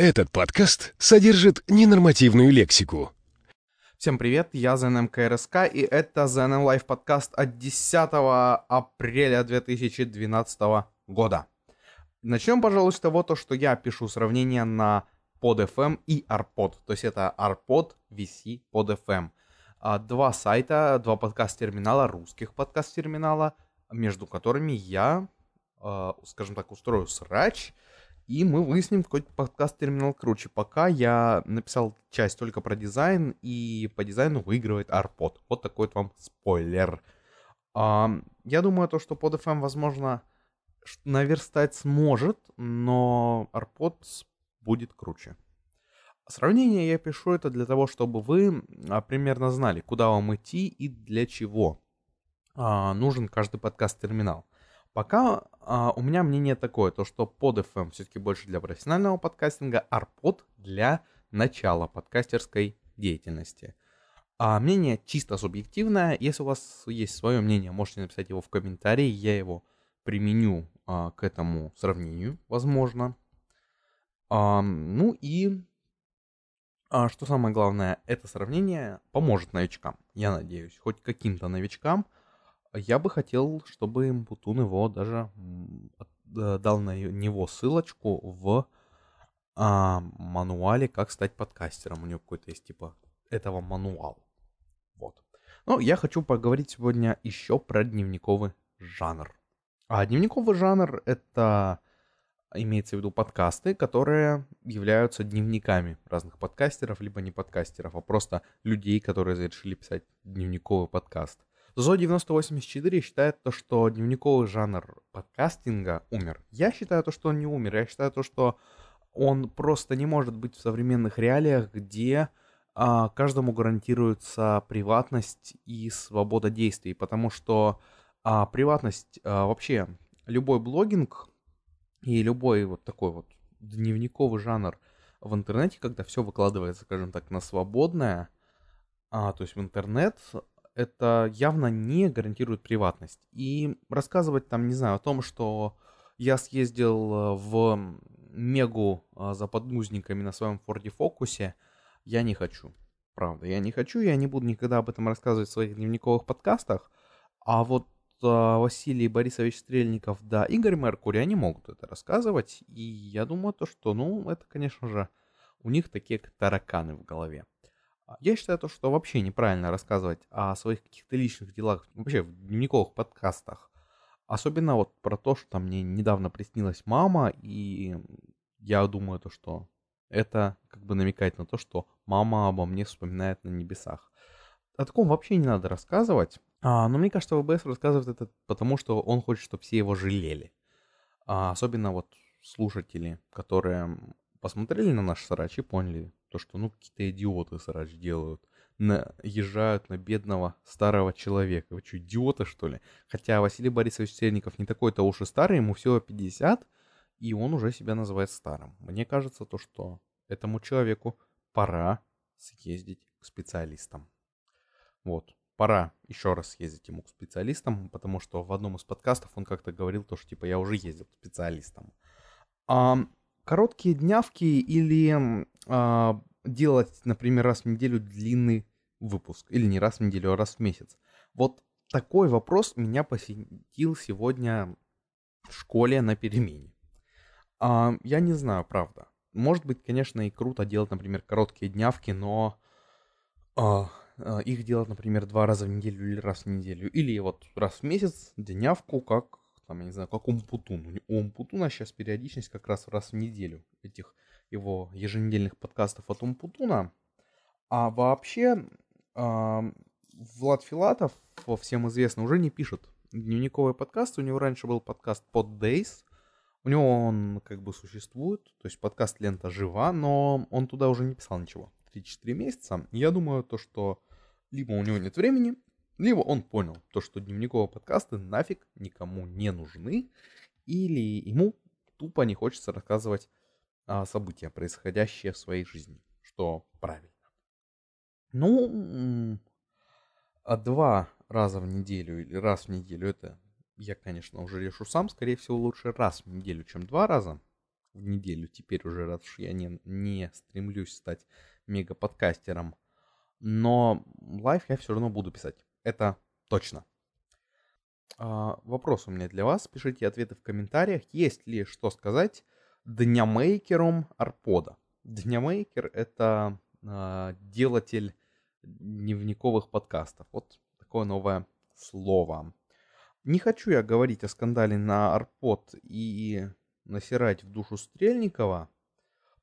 Этот подкаст содержит ненормативную лексику. Всем привет, я ЗНМ КРСК, и это ЗНМ Лайв подкаст от 10 апреля 2012 года. Начнем, пожалуй, с того, то, что я пишу сравнение на PodFM и ARPod. То есть это ARPod, VC, PodFM. А, два сайта, два подкаст-терминала, русских подкаст-терминала, между которыми я, а, скажем так, устрою срач – и мы выясним, какой подкаст-терминал круче. Пока я написал часть только про дизайн, и по дизайну выигрывает ARPod. Вот такой вот вам спойлер. А, я думаю, то, что под FM, возможно, наверстать сможет, но ARPod будет круче. Сравнение я пишу это для того, чтобы вы а, примерно знали, куда вам идти и для чего а, нужен каждый подкаст-терминал. Пока а, у меня мнение такое, то что под FM все-таки больше для профессионального подкастинга, арпод для начала подкастерской деятельности. А мнение чисто субъективное. Если у вас есть свое мнение, можете написать его в комментарии. Я его применю а, к этому сравнению, возможно. А, ну и а, что самое главное, это сравнение поможет новичкам. Я надеюсь, хоть каким-то новичкам – я бы хотел, чтобы Мпутун его даже э, дал на него ссылочку в а, мануале «Как стать подкастером». У него какой-то есть типа этого мануал. Вот. Ну, я хочу поговорить сегодня еще про дневниковый жанр. А дневниковый жанр — это имеется в виду подкасты, которые являются дневниками разных подкастеров, либо не подкастеров, а просто людей, которые решили писать дневниковый подкаст. ЗО 9084 считает то, что дневниковый жанр подкастинга умер. Я считаю то, что он не умер. Я считаю то, что он просто не может быть в современных реалиях, где а, каждому гарантируется приватность и свобода действий, потому что а, приватность а, вообще любой блогинг и любой вот такой вот дневниковый жанр в интернете, когда все выкладывается, скажем так, на свободное, а, то есть в интернет, это явно не гарантирует приватность. И рассказывать там, не знаю, о том, что я съездил э, в Мегу э, за подгузниками на своем Форде Фокусе, я не хочу. Правда, я не хочу, я не буду никогда об этом рассказывать в своих дневниковых подкастах. А вот э, Василий Борисович Стрельников, да, Игорь Меркурий, они могут это рассказывать. И я думаю, то, что, ну, это, конечно же, у них такие тараканы в голове. А, я считаю то, что вообще неправильно рассказывать о своих каких-то личных делах, вообще в дневниковых подкастах. Особенно вот про то, что мне недавно приснилась мама, и я думаю то, что это как бы намекает на то, что мама обо мне вспоминает на небесах. О таком вообще не надо рассказывать. А, но мне кажется, ВБС рассказывает это потому, что он хочет, чтобы все его жалели. А, особенно вот слушатели, которые посмотрели на наш срач и поняли, то, что ну какие-то идиоты срач делают. Наезжают на бедного старого человека. Вы что, идиоты, что ли? Хотя Василий Борисович Сельников не такой-то уж и старый, ему всего 50, и он уже себя называет старым. Мне кажется, то, что этому человеку пора съездить к специалистам. Вот, пора еще раз съездить ему к специалистам, потому что в одном из подкастов он как-то говорил то, что типа я уже ездил к специалистам. А, короткие днявки или а, делать, например, раз в неделю длинный выпуск. Или не раз в неделю, а раз в месяц. Вот такой вопрос меня посетил сегодня в школе на перемене. А, я не знаю, правда. Может быть, конечно, и круто делать, например, короткие днявки, но а, а, их делать, например, два раза в неделю или раз в неделю. Или вот раз в месяц днявку, как там, я не знаю, как Умпутун. У Умпутуна сейчас периодичность как раз раз в неделю этих его еженедельных подкастов от Умпутуна. А вообще Влад Филатов, всем известно, уже не пишет дневниковый подкаст. У него раньше был подкаст Pod Days. У него он как бы существует, то есть подкаст лента жива, но он туда уже не писал ничего. 3-4 месяца. Я думаю, то, что либо у него нет времени, либо он понял то, что дневниковые подкасты нафиг никому не нужны, или ему тупо не хочется рассказывать а, события, происходящие в своей жизни, что правильно. Ну, а два раза в неделю или раз в неделю, это я, конечно, уже решу сам, скорее всего, лучше раз в неделю, чем два раза в неделю. Теперь уже, раз уж я не, не стремлюсь стать мега-подкастером. Но live я все равно буду писать. Это точно. А, вопрос у меня для вас. Пишите ответы в комментариях. Есть ли что сказать днямейкерам Rpod а? Днямейкер — это а, делатель дневниковых подкастов. Вот такое новое слово. Не хочу я говорить о скандале на Rpod и насирать в душу Стрельникова,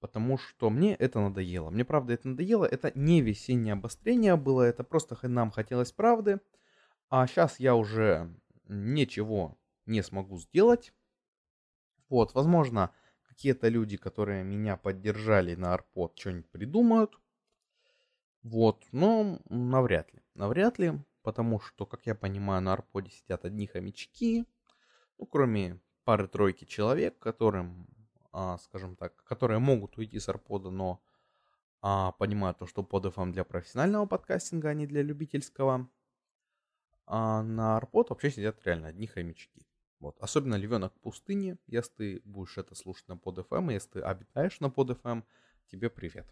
потому что мне это надоело. Мне правда это надоело. Это не весеннее обострение было, это просто нам хотелось правды. А сейчас я уже ничего не смогу сделать. Вот, возможно, какие-то люди, которые меня поддержали на Арпод, что-нибудь придумают. Вот, но навряд ли. Навряд ли, потому что, как я понимаю, на Арподе сидят одни хомячки. Ну, кроме пары-тройки человек, которым, скажем так, которые могут уйти с Арпода, но а, понимают то, что под FM для профессионального подкастинга, а не для любительского. А на Арпод вообще сидят реально одни хомячки. Вот. Особенно львенок пустыни. Если ты будешь это слушать на под FM, если ты обитаешь на под FM, тебе привет.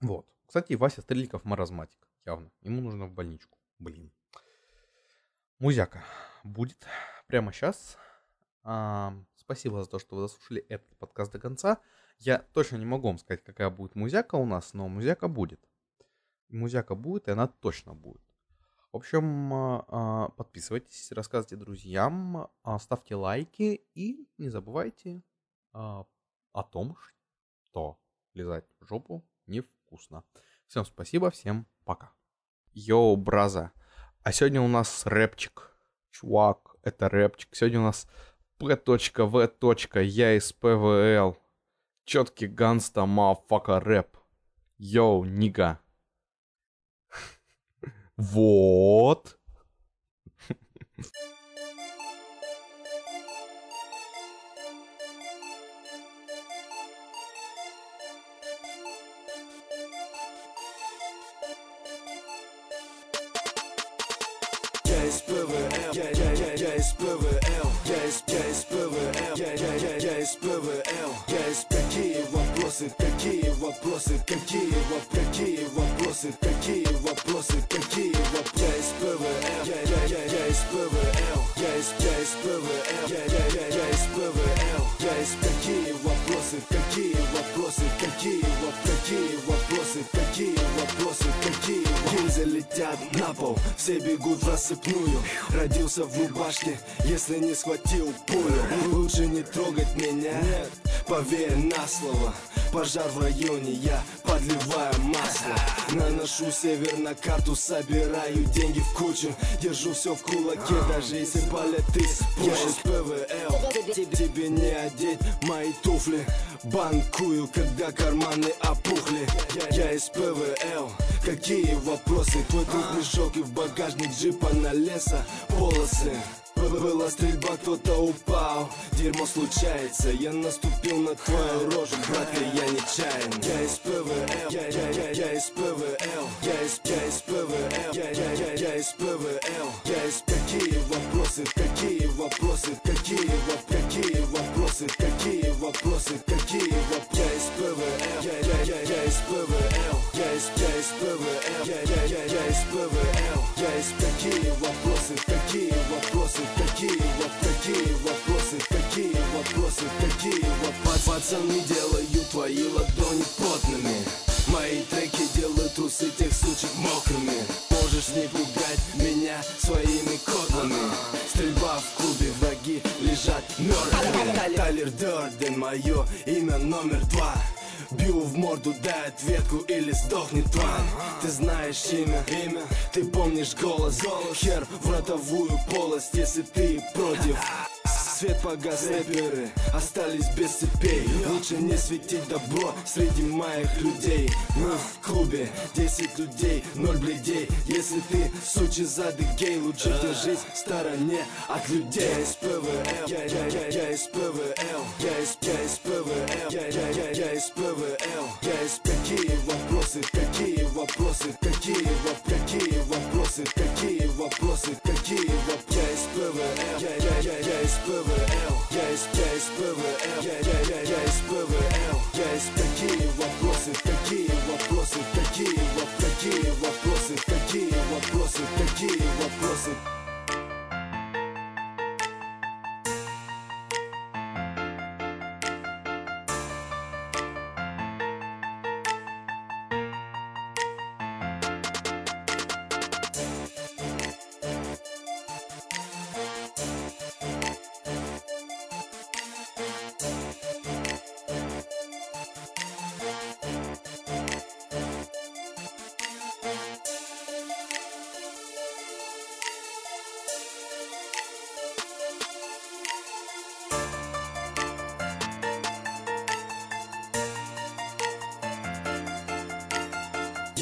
Вот. Кстати, Вася Стрельников маразматик, явно. Ему нужно в больничку. Блин. Музяка будет прямо сейчас. А, спасибо за то, что вы заслушали этот подкаст до конца. Я точно не могу вам сказать, какая будет музяка у нас, но музяка будет. Музяка будет, и она точно будет. В общем, а, а, подписывайтесь, рассказывайте друзьям, а, ставьте лайки и не забывайте о том, что лизать в жопу невкусно. Всем спасибо, всем пока. Yo, brotha. А сегодня у нас рэпчик. Чувак, это рэпчик. Сегодня у нас P.V. Я из ПВЛ. Четкий gangsta, motherfucka рэп. Yo, nigga. Вот. ПВЛ, я, я, я, я из ПВЛ, я из какие вопросы, какие вопросы, какие вопросы, какие вопросы, какие летят на пол, все бегут в рассыпную, родился в рубашке, если не схватил пулю, лучше не трогать меня, нет, поверь на слово, пожар в районе, я подливаю масло, наношу север на карту, собираю деньги в кучу, держу все в кулаке, даже если палят из Я из ПВЛ, тебе, не одеть мои туфли, банкую, когда карманы опухли, я, я из ПВЛ, какие вопросы, твой друг мешок и в багажник джипа на леса. Полосы. Была стрельба, кто-то упал. Дерьмо случается, я наступил на твою рожу Братка, я не чаян Я из ПВЛ, я, я, я, я из ПВЛ Я из, я из ПВЛ, я, я, я, я из ПВЛ Я из какие вопросы, какие вопросы, какие вопросы, какие вопросы, какие Я из, ПВЛ, я, я, я, я из ПВЛ Я из какие вопросы, какие вопросы, какие вопросы, какие вопросы, какие вопросы, какие вопросы Пацаны делают твои ладони потными Мои треки делают трусы тех сучек мокрыми Можешь не пугать меня своими кодлами Стрельба в клубе, враги лежат мертвыми Тайлер Дёрден, мое имя номер два Бью в морду, дай ответку или сдохнет тварь. Ты знаешь имя, имя, ты помнишь голос, голос Хер в ротовую полость, если ты против Свет погас, рэперы остались без цепей. Лучше не светить добро среди моих людей. Мы в клубе 10 людей, ноль бледей. Если ты сучий зады гей Лучше держись в стороне от людей. Я из ПВЛ, я, я, я, я из ПВЛ Я из, я из ПВЛ, я, я, я, я из ПВЛ Я из какие вопросы, какие вопросы, какие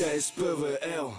Я из ПВЛ